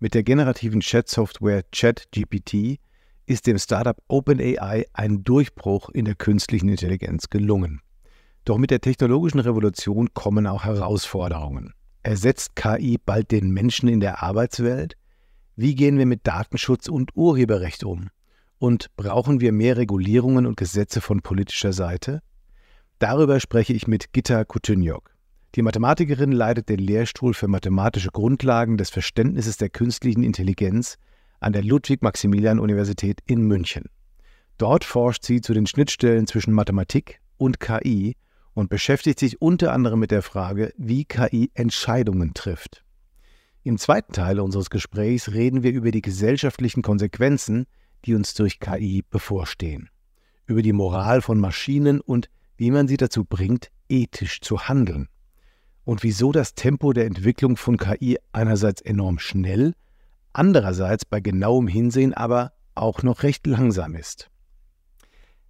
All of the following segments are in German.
Mit der generativen Chat-Software ChatGPT ist dem Startup OpenAI ein Durchbruch in der künstlichen Intelligenz gelungen. Doch mit der technologischen Revolution kommen auch Herausforderungen. Ersetzt KI bald den Menschen in der Arbeitswelt? Wie gehen wir mit Datenschutz und Urheberrecht um? Und brauchen wir mehr Regulierungen und Gesetze von politischer Seite? Darüber spreche ich mit Gitta Kutyniok. Die Mathematikerin leitet den Lehrstuhl für mathematische Grundlagen des Verständnisses der künstlichen Intelligenz an der Ludwig-Maximilian-Universität in München. Dort forscht sie zu den Schnittstellen zwischen Mathematik und KI und beschäftigt sich unter anderem mit der Frage, wie KI Entscheidungen trifft. Im zweiten Teil unseres Gesprächs reden wir über die gesellschaftlichen Konsequenzen, die uns durch KI bevorstehen, über die Moral von Maschinen und wie man sie dazu bringt, ethisch zu handeln und wieso das Tempo der Entwicklung von KI einerseits enorm schnell, andererseits bei genauem Hinsehen aber auch noch recht langsam ist.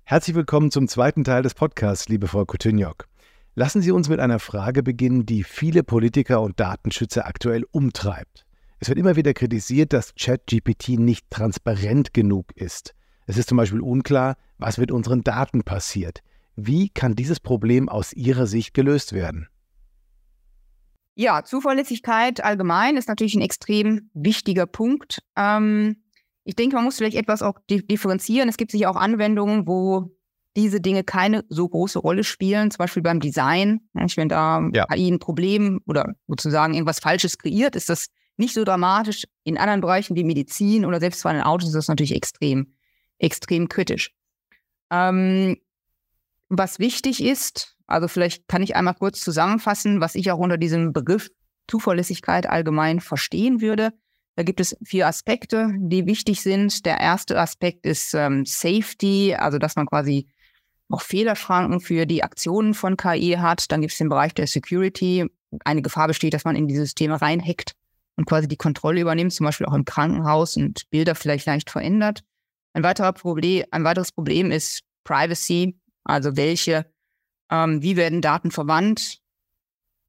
Herzlich willkommen zum zweiten Teil des Podcasts, liebe Frau Coutinhoc. Lassen Sie uns mit einer Frage beginnen, die viele Politiker und Datenschützer aktuell umtreibt. Es wird immer wieder kritisiert, dass ChatGPT nicht transparent genug ist. Es ist zum Beispiel unklar, was mit unseren Daten passiert. Wie kann dieses Problem aus Ihrer Sicht gelöst werden? Ja, Zuverlässigkeit allgemein ist natürlich ein extrem wichtiger Punkt. Ähm, ich denke, man muss vielleicht etwas auch differenzieren. Es gibt sicher auch Anwendungen, wo diese Dinge keine so große Rolle spielen, zum Beispiel beim Design. Wenn da ja. KI ein Problem oder sozusagen irgendwas Falsches kreiert, ist das nicht so dramatisch. In anderen Bereichen wie Medizin oder selbst bei den Autos ist das natürlich extrem, extrem kritisch. Ähm, was wichtig ist, also vielleicht kann ich einmal kurz zusammenfassen, was ich auch unter diesem Begriff Zuverlässigkeit allgemein verstehen würde. Da gibt es vier Aspekte, die wichtig sind. Der erste Aspekt ist ähm, Safety, also dass man quasi auch Fehlerschranken für die Aktionen von KI hat. Dann gibt es den Bereich der Security. Eine Gefahr besteht, dass man in die Systeme reinhackt und quasi die Kontrolle übernimmt, zum Beispiel auch im Krankenhaus und Bilder vielleicht leicht verändert. Ein, weiterer Problem, ein weiteres Problem ist Privacy, also welche ähm, wie werden Daten verwandt?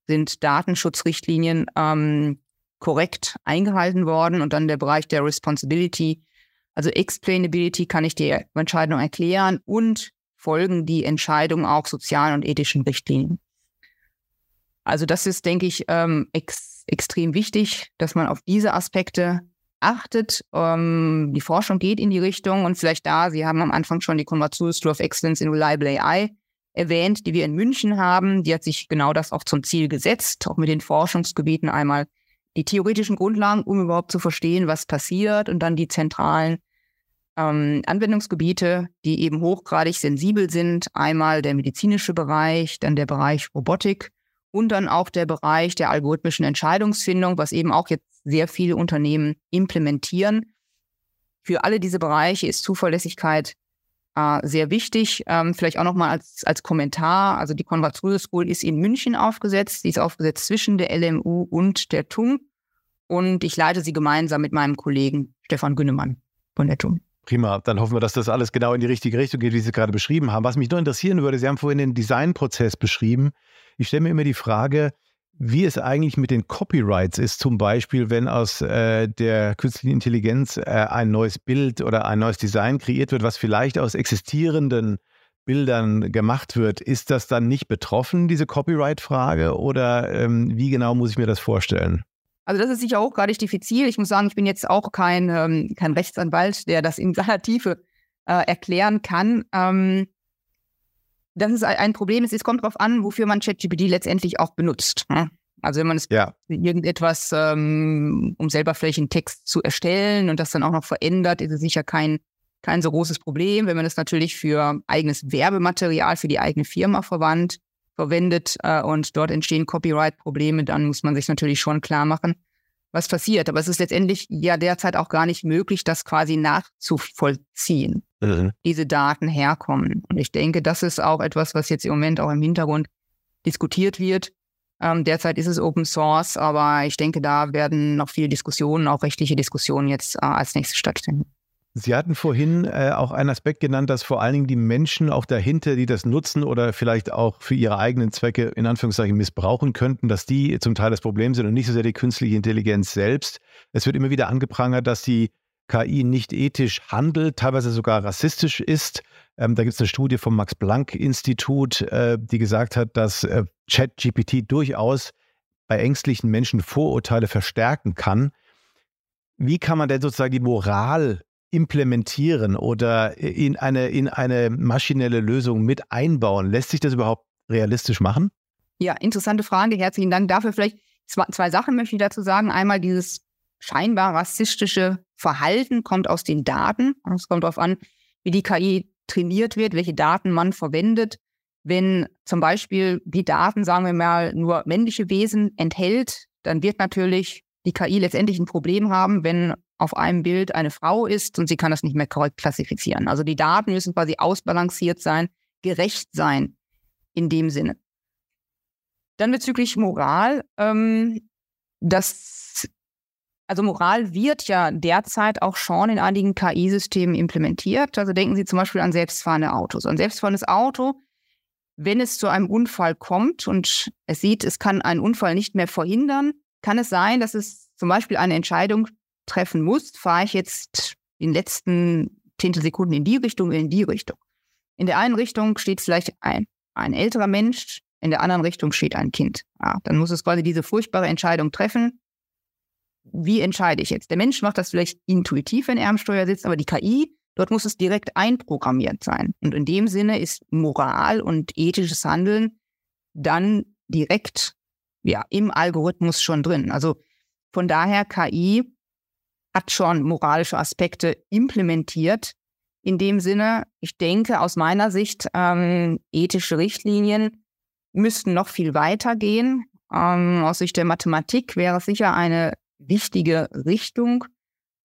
Sind Datenschutzrichtlinien ähm, korrekt eingehalten worden? Und dann der Bereich der Responsibility, also Explainability, kann ich die Entscheidung erklären und folgen die Entscheidungen auch sozialen und ethischen Richtlinien. Also das ist, denke ich, ähm, ex extrem wichtig, dass man auf diese Aspekte achtet. Ähm, die Forschung geht in die Richtung und vielleicht da, Sie haben am Anfang schon die Konvention School of Excellence in Reliable AI erwähnt, die wir in München haben. Die hat sich genau das auch zum Ziel gesetzt, auch mit den Forschungsgebieten einmal die theoretischen Grundlagen, um überhaupt zu verstehen, was passiert und dann die zentralen ähm, Anwendungsgebiete, die eben hochgradig sensibel sind. Einmal der medizinische Bereich, dann der Bereich Robotik und dann auch der Bereich der algorithmischen Entscheidungsfindung, was eben auch jetzt sehr viele Unternehmen implementieren. Für alle diese Bereiche ist Zuverlässigkeit äh, sehr wichtig. Ähm, vielleicht auch nochmal als, als Kommentar. Also die Konrad School ist in München aufgesetzt. Sie ist aufgesetzt zwischen der LMU und der TUM. Und ich leite sie gemeinsam mit meinem Kollegen Stefan Günnemann von der TUM. Prima, dann hoffen wir, dass das alles genau in die richtige Richtung geht, wie Sie gerade beschrieben haben. Was mich nur interessieren würde, Sie haben vorhin den Designprozess beschrieben. Ich stelle mir immer die Frage, wie es eigentlich mit den Copyrights ist, zum Beispiel, wenn aus äh, der künstlichen Intelligenz äh, ein neues Bild oder ein neues Design kreiert wird, was vielleicht aus existierenden Bildern gemacht wird, ist das dann nicht betroffen, diese Copyright-Frage? Oder ähm, wie genau muss ich mir das vorstellen? Also das ist sicher auch gerade diffizil. Ich muss sagen, ich bin jetzt auch kein, ähm, kein Rechtsanwalt, der das in seiner Tiefe äh, erklären kann. Ähm, das ist ein Problem. Es kommt darauf an, wofür man ChatGPT letztendlich auch benutzt. Ne? Also wenn man es ja. irgendetwas, ähm, um selber vielleicht einen Text zu erstellen und das dann auch noch verändert, ist es sicher kein, kein so großes Problem. Wenn man es natürlich für eigenes Werbematerial für die eigene Firma verwandt, verwendet äh, und dort entstehen Copyright-Probleme, dann muss man sich natürlich schon klar machen, was passiert. Aber es ist letztendlich ja derzeit auch gar nicht möglich, das quasi nachzuvollziehen, mhm. diese Daten herkommen. Und ich denke, das ist auch etwas, was jetzt im Moment auch im Hintergrund diskutiert wird. Ähm, derzeit ist es Open Source, aber ich denke, da werden noch viele Diskussionen, auch rechtliche Diskussionen jetzt äh, als nächstes stattfinden. Sie hatten vorhin äh, auch einen Aspekt genannt, dass vor allen Dingen die Menschen auch dahinter, die das nutzen oder vielleicht auch für ihre eigenen Zwecke in Anführungszeichen missbrauchen könnten, dass die zum Teil das Problem sind und nicht so sehr die künstliche Intelligenz selbst. Es wird immer wieder angeprangert, dass die KI nicht ethisch handelt, teilweise sogar rassistisch ist. Ähm, da gibt es eine Studie vom Max-Planck-Institut, äh, die gesagt hat, dass äh, ChatGPT durchaus bei ängstlichen Menschen Vorurteile verstärken kann. Wie kann man denn sozusagen die Moral implementieren oder in eine, in eine maschinelle Lösung mit einbauen? Lässt sich das überhaupt realistisch machen? Ja, interessante Frage. Herzlichen Dank dafür. Vielleicht zwei, zwei Sachen möchte ich dazu sagen. Einmal dieses scheinbar rassistische Verhalten kommt aus den Daten. Es kommt darauf an, wie die KI trainiert wird, welche Daten man verwendet. Wenn zum Beispiel die Daten, sagen wir mal, nur männliche Wesen enthält, dann wird natürlich die KI letztendlich ein Problem haben, wenn auf einem Bild eine Frau ist und sie kann das nicht mehr korrekt klassifizieren. Also die Daten müssen quasi ausbalanciert sein, gerecht sein in dem Sinne. Dann bezüglich Moral, ähm, das, also Moral wird ja derzeit auch schon in einigen KI-Systemen implementiert. Also denken Sie zum Beispiel an selbstfahrende Autos. Ein selbstfahrendes Auto, wenn es zu einem Unfall kommt und es sieht, es kann einen Unfall nicht mehr verhindern, kann es sein, dass es zum Beispiel eine Entscheidung treffen muss, fahre ich jetzt in den letzten Zehntelsekunden in die Richtung oder in die Richtung. In der einen Richtung steht vielleicht ein, ein älterer Mensch, in der anderen Richtung steht ein Kind. Ja, dann muss es quasi diese furchtbare Entscheidung treffen. Wie entscheide ich jetzt? Der Mensch macht das vielleicht intuitiv, wenn er am Steuer sitzt, aber die KI, dort muss es direkt einprogrammiert sein. Und in dem Sinne ist Moral und ethisches Handeln dann direkt ja, im Algorithmus schon drin. Also von daher KI hat schon moralische Aspekte implementiert. In dem Sinne, ich denke aus meiner Sicht, ähm, ethische Richtlinien müssten noch viel weiter gehen. Ähm, aus Sicht der Mathematik wäre es sicher eine wichtige Richtung,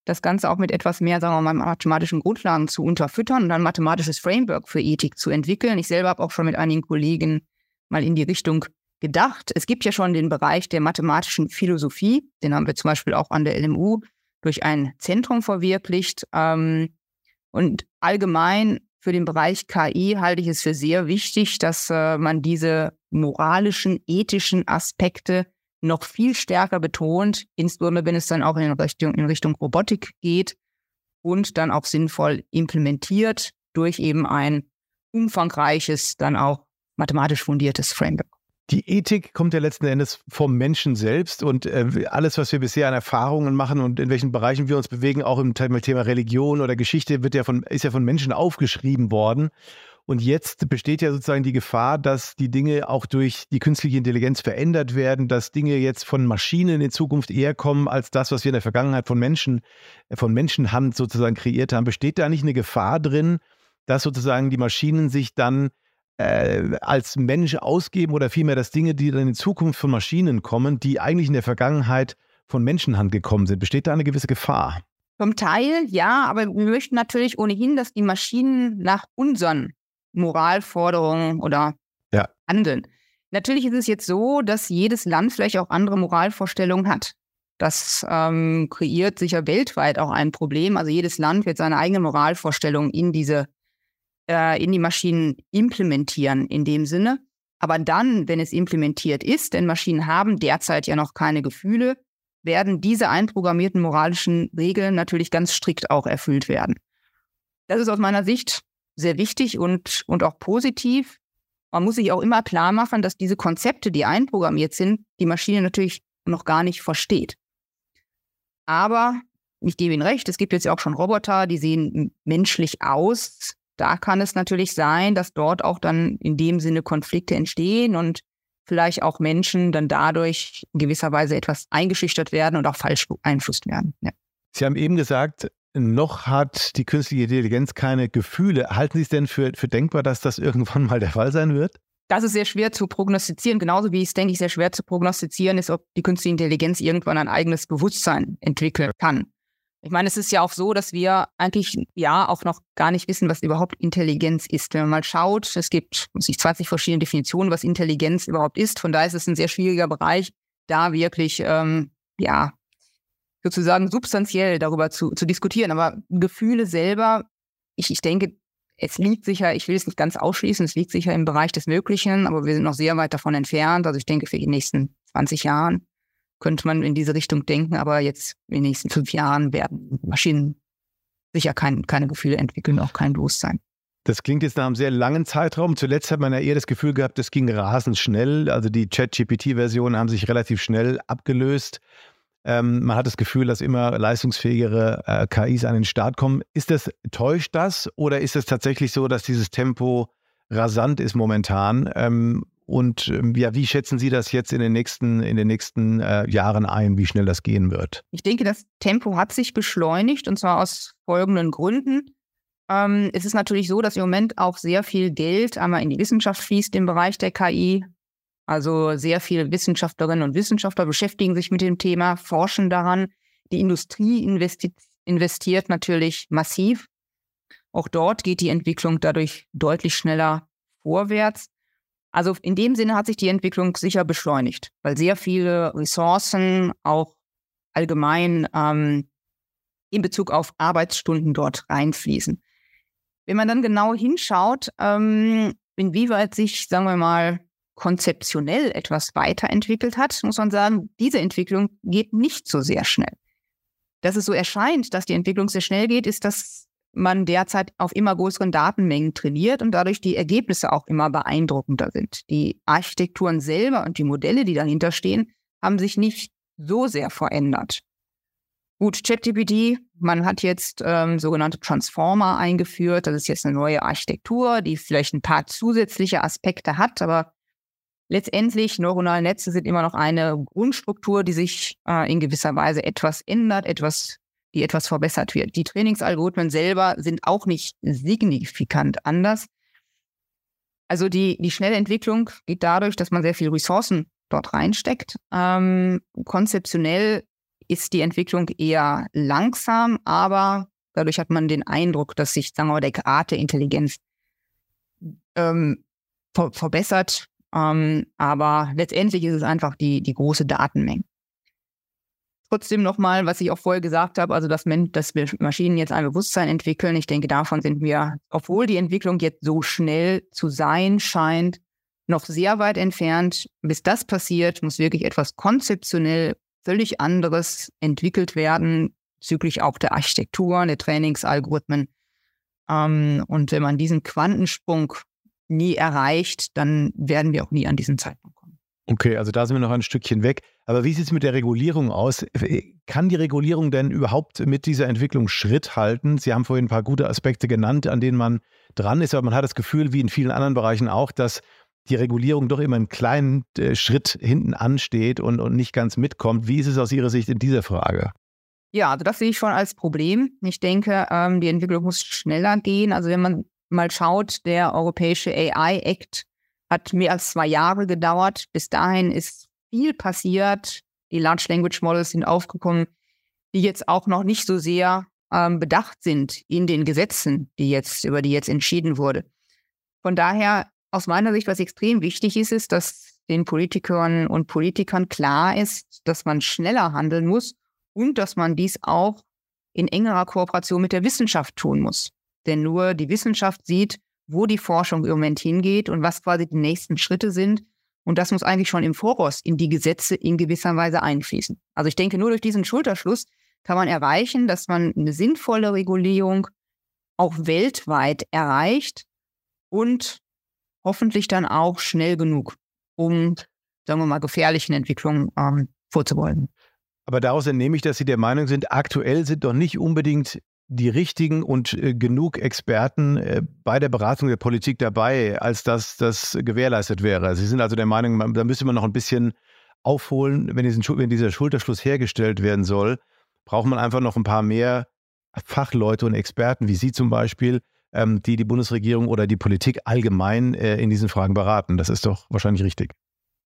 das Ganze auch mit etwas mehr, sagen wir mal, mathematischen Grundlagen zu unterfüttern und ein mathematisches Framework für Ethik zu entwickeln. Ich selber habe auch schon mit einigen Kollegen mal in die Richtung gedacht. Es gibt ja schon den Bereich der mathematischen Philosophie, den haben wir zum Beispiel auch an der LMU durch ein Zentrum verwirklicht. Ähm, und allgemein für den Bereich KI halte ich es für sehr wichtig, dass äh, man diese moralischen, ethischen Aspekte noch viel stärker betont, insbesondere wenn es dann auch in Richtung, in Richtung Robotik geht und dann auch sinnvoll implementiert durch eben ein umfangreiches, dann auch mathematisch fundiertes Framework. Die Ethik kommt ja letzten Endes vom Menschen selbst und äh, alles, was wir bisher an Erfahrungen machen und in welchen Bereichen wir uns bewegen, auch im Thema Religion oder Geschichte, wird ja von, ist ja von Menschen aufgeschrieben worden. Und jetzt besteht ja sozusagen die Gefahr, dass die Dinge auch durch die künstliche Intelligenz verändert werden, dass Dinge jetzt von Maschinen in Zukunft eher kommen als das, was wir in der Vergangenheit von Menschen, äh, von Menschenhand sozusagen kreiert haben. Besteht da nicht eine Gefahr drin, dass sozusagen die Maschinen sich dann äh, als Mensch ausgeben oder vielmehr, dass Dinge, die dann in Zukunft von Maschinen kommen, die eigentlich in der Vergangenheit von Menschenhand gekommen sind. Besteht da eine gewisse Gefahr? Vom Teil ja, aber wir möchten natürlich ohnehin, dass die Maschinen nach unseren Moralforderungen oder ja. handeln. Natürlich ist es jetzt so, dass jedes Land vielleicht auch andere Moralvorstellungen hat. Das ähm, kreiert sicher weltweit auch ein Problem. Also jedes Land wird seine eigene Moralvorstellung in diese äh, in die Maschinen implementieren in dem Sinne. Aber dann, wenn es implementiert ist, denn Maschinen haben derzeit ja noch keine Gefühle, werden diese einprogrammierten moralischen Regeln natürlich ganz strikt auch erfüllt werden. Das ist aus meiner Sicht sehr wichtig und, und auch positiv. Man muss sich auch immer klar machen, dass diese Konzepte, die einprogrammiert sind, die Maschine natürlich noch gar nicht versteht. Aber ich gebe Ihnen recht, es gibt jetzt ja auch schon Roboter, die sehen menschlich aus, da kann es natürlich sein, dass dort auch dann in dem Sinne Konflikte entstehen und vielleicht auch Menschen dann dadurch in gewisser Weise etwas eingeschüchtert werden und auch falsch beeinflusst werden. Ja. Sie haben eben gesagt, noch hat die künstliche Intelligenz keine Gefühle. Halten Sie es denn für, für denkbar, dass das irgendwann mal der Fall sein wird? das ist sehr schwer zu prognostizieren, genauso wie es, denke ich, sehr schwer zu prognostizieren ist, ob die künstliche Intelligenz irgendwann ein eigenes Bewusstsein entwickeln kann. Ich meine, es ist ja auch so, dass wir eigentlich ja auch noch gar nicht wissen, was überhaupt Intelligenz ist. Wenn man mal schaut, es gibt muss ich, 20 verschiedene Definitionen, was Intelligenz überhaupt ist. Von daher ist es ein sehr schwieriger Bereich, da wirklich ähm, ja sozusagen substanziell darüber zu, zu diskutieren. Aber Gefühle selber, ich, ich denke, es liegt sicher, ich will es nicht ganz ausschließen, es liegt sicher im Bereich des Möglichen, aber wir sind noch sehr weit davon entfernt. Also ich denke, für die nächsten 20 Jahren könnte man in diese Richtung denken, aber jetzt in den nächsten fünf Jahren werden Maschinen sicher kein, keine Gefühle entwickeln, auch kein Bewusstsein. Das klingt jetzt nach einem sehr langen Zeitraum. Zuletzt hat man ja eher das Gefühl gehabt, das ging rasend schnell. Also die Chat-GPT-Versionen haben sich relativ schnell abgelöst. Ähm, man hat das Gefühl, dass immer leistungsfähigere äh, KIs an den Start kommen. Ist das, täuscht das oder ist es tatsächlich so, dass dieses Tempo rasant ist momentan? Ähm, und ähm, ja, wie schätzen Sie das jetzt in den nächsten, in den nächsten äh, Jahren ein, wie schnell das gehen wird? Ich denke, das Tempo hat sich beschleunigt und zwar aus folgenden Gründen. Ähm, es ist natürlich so, dass im Moment auch sehr viel Geld einmal in die Wissenschaft fließt im Bereich der KI. Also sehr viele Wissenschaftlerinnen und Wissenschaftler beschäftigen sich mit dem Thema, forschen daran. Die Industrie investi investiert natürlich massiv. Auch dort geht die Entwicklung dadurch deutlich schneller vorwärts. Also in dem Sinne hat sich die Entwicklung sicher beschleunigt, weil sehr viele Ressourcen auch allgemein ähm, in Bezug auf Arbeitsstunden dort reinfließen. Wenn man dann genau hinschaut, ähm, inwieweit sich, sagen wir mal, konzeptionell etwas weiterentwickelt hat, muss man sagen, diese Entwicklung geht nicht so sehr schnell. Dass es so erscheint, dass die Entwicklung sehr schnell geht, ist, dass man derzeit auf immer größeren Datenmengen trainiert und dadurch die Ergebnisse auch immer beeindruckender sind. Die Architekturen selber und die Modelle, die dahinter stehen, haben sich nicht so sehr verändert. Gut, ChatGPT, man hat jetzt ähm, sogenannte Transformer eingeführt. Das ist jetzt eine neue Architektur, die vielleicht ein paar zusätzliche Aspekte hat, aber letztendlich neuronale Netze sind immer noch eine Grundstruktur, die sich äh, in gewisser Weise etwas ändert, etwas, die etwas verbessert wird. Die Trainingsalgorithmen selber sind auch nicht signifikant anders. Also die, die schnelle Entwicklung geht dadurch, dass man sehr viel Ressourcen dort reinsteckt. Ähm, konzeptionell ist die Entwicklung eher langsam, aber dadurch hat man den Eindruck, dass sich, sagen wir mal, der Grad der Intelligenz ähm, ver verbessert ähm, aber letztendlich ist es einfach die, die große Datenmenge. Trotzdem nochmal, was ich auch vorher gesagt habe, also dass, dass wir Maschinen jetzt ein Bewusstsein entwickeln. Ich denke, davon sind wir, obwohl die Entwicklung jetzt so schnell zu sein scheint, noch sehr weit entfernt. Bis das passiert, muss wirklich etwas konzeptionell völlig anderes entwickelt werden, bezüglich auch der Architektur, der Trainingsalgorithmen. Ähm, und wenn man diesen Quantensprung nie erreicht, dann werden wir auch nie an diesen Zeitpunkt kommen. Okay, also da sind wir noch ein Stückchen weg. Aber wie sieht es mit der Regulierung aus? Kann die Regulierung denn überhaupt mit dieser Entwicklung Schritt halten? Sie haben vorhin ein paar gute Aspekte genannt, an denen man dran ist, aber man hat das Gefühl, wie in vielen anderen Bereichen auch, dass die Regulierung doch immer einen kleinen äh, Schritt hinten ansteht und, und nicht ganz mitkommt. Wie ist es aus Ihrer Sicht in dieser Frage? Ja, also das sehe ich schon als Problem. Ich denke, ähm, die Entwicklung muss schneller gehen. Also wenn man mal schaut, der Europäische AI Act hat mehr als zwei Jahre gedauert. Bis dahin ist viel passiert. Die Large Language Models sind aufgekommen, die jetzt auch noch nicht so sehr ähm, bedacht sind in den Gesetzen, die jetzt, über die jetzt entschieden wurde. Von daher, aus meiner Sicht, was extrem wichtig ist, ist, dass den Politikern und Politikern klar ist, dass man schneller handeln muss und dass man dies auch in engerer Kooperation mit der Wissenschaft tun muss. Denn nur die Wissenschaft sieht, wo die Forschung im Moment hingeht und was quasi die nächsten Schritte sind. Und das muss eigentlich schon im Voraus in die Gesetze in gewisser Weise einfließen. Also ich denke, nur durch diesen Schulterschluss kann man erreichen, dass man eine sinnvolle Regulierung auch weltweit erreicht und hoffentlich dann auch schnell genug, um, sagen wir mal, gefährlichen Entwicklungen ähm, vorzubeugen. Aber daraus entnehme ich, dass Sie der Meinung sind, aktuell sind doch nicht unbedingt die richtigen und äh, genug Experten äh, bei der Beratung der Politik dabei, als dass das gewährleistet wäre. Sie sind also der Meinung, man, da müsste man noch ein bisschen aufholen, wenn, diesen, wenn dieser Schulterschluss hergestellt werden soll, braucht man einfach noch ein paar mehr Fachleute und Experten, wie Sie zum Beispiel, ähm, die die Bundesregierung oder die Politik allgemein äh, in diesen Fragen beraten. Das ist doch wahrscheinlich richtig.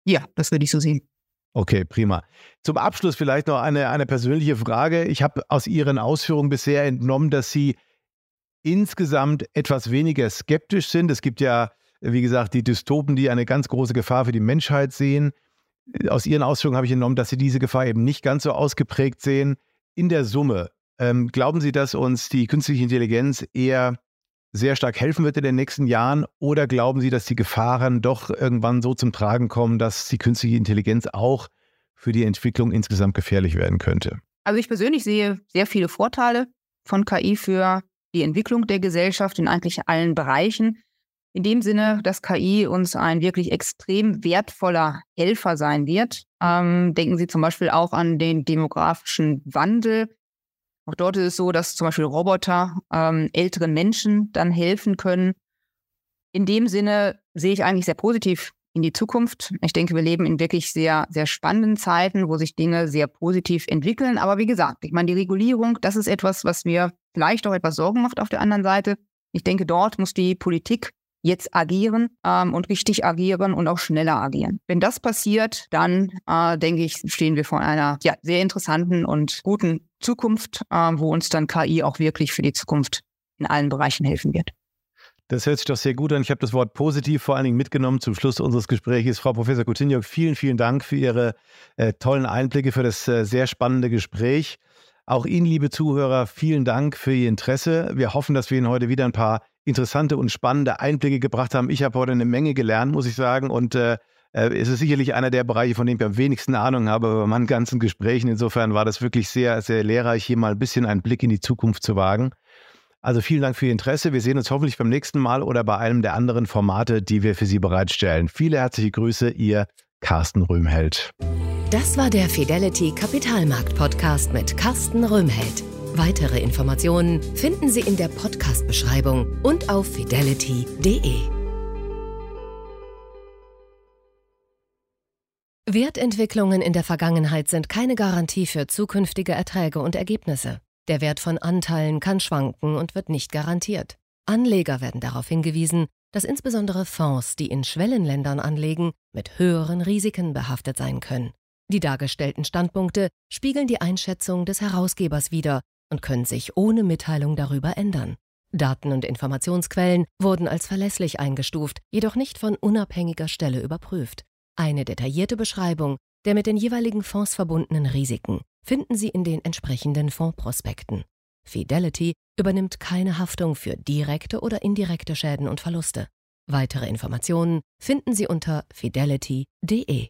Ja, das würde ich so sehen. Okay, prima. Zum Abschluss vielleicht noch eine, eine persönliche Frage. Ich habe aus Ihren Ausführungen bisher entnommen, dass Sie insgesamt etwas weniger skeptisch sind. Es gibt ja, wie gesagt, die Dystopen, die eine ganz große Gefahr für die Menschheit sehen. Aus Ihren Ausführungen habe ich entnommen, dass Sie diese Gefahr eben nicht ganz so ausgeprägt sehen. In der Summe, ähm, glauben Sie, dass uns die künstliche Intelligenz eher sehr stark helfen wird in den nächsten Jahren? Oder glauben Sie, dass die Gefahren doch irgendwann so zum Tragen kommen, dass die künstliche Intelligenz auch für die Entwicklung insgesamt gefährlich werden könnte? Also ich persönlich sehe sehr viele Vorteile von KI für die Entwicklung der Gesellschaft in eigentlich allen Bereichen. In dem Sinne, dass KI uns ein wirklich extrem wertvoller Helfer sein wird. Ähm, denken Sie zum Beispiel auch an den demografischen Wandel. Auch dort ist es so, dass zum Beispiel Roboter ähm, älteren Menschen dann helfen können. In dem Sinne sehe ich eigentlich sehr positiv in die Zukunft. Ich denke, wir leben in wirklich sehr, sehr spannenden Zeiten, wo sich Dinge sehr positiv entwickeln. Aber wie gesagt, ich meine, die Regulierung, das ist etwas, was mir vielleicht auch etwas Sorgen macht auf der anderen Seite. Ich denke, dort muss die Politik jetzt agieren ähm, und richtig agieren und auch schneller agieren. Wenn das passiert, dann äh, denke ich, stehen wir vor einer ja, sehr interessanten und guten Zukunft, äh, wo uns dann KI auch wirklich für die Zukunft in allen Bereichen helfen wird. Das hört sich doch sehr gut an. Ich habe das Wort positiv vor allen Dingen mitgenommen zum Schluss unseres Gesprächs. Frau Professor Coutinho, vielen, vielen Dank für Ihre äh, tollen Einblicke, für das äh, sehr spannende Gespräch. Auch Ihnen, liebe Zuhörer, vielen Dank für Ihr Interesse. Wir hoffen, dass wir Ihnen heute wieder ein paar interessante und spannende Einblicke gebracht haben. Ich habe heute eine Menge gelernt, muss ich sagen. Und äh, äh, es ist sicherlich einer der Bereiche, von denen ich am wenigsten Ahnung habe, bei meinen ganzen Gesprächen. Insofern war das wirklich sehr, sehr lehrreich, hier mal ein bisschen einen Blick in die Zukunft zu wagen. Also vielen Dank für Ihr Interesse. Wir sehen uns hoffentlich beim nächsten Mal oder bei einem der anderen Formate, die wir für Sie bereitstellen. Viele herzliche Grüße, Ihr Carsten Röhmheld. Das war der Fidelity Kapitalmarkt Podcast mit Carsten Röhmheld. Weitere Informationen finden Sie in der Podcast-Beschreibung und auf fidelity.de. Wertentwicklungen in der Vergangenheit sind keine Garantie für zukünftige Erträge und Ergebnisse. Der Wert von Anteilen kann schwanken und wird nicht garantiert. Anleger werden darauf hingewiesen, dass insbesondere Fonds, die in Schwellenländern anlegen, mit höheren Risiken behaftet sein können. Die dargestellten Standpunkte spiegeln die Einschätzung des Herausgebers wider und können sich ohne Mitteilung darüber ändern. Daten und Informationsquellen wurden als verlässlich eingestuft, jedoch nicht von unabhängiger Stelle überprüft. Eine detaillierte Beschreibung der mit den jeweiligen Fonds verbundenen Risiken finden Sie in den entsprechenden Fondsprospekten. Fidelity übernimmt keine Haftung für direkte oder indirekte Schäden und Verluste. Weitere Informationen finden Sie unter fidelity.de.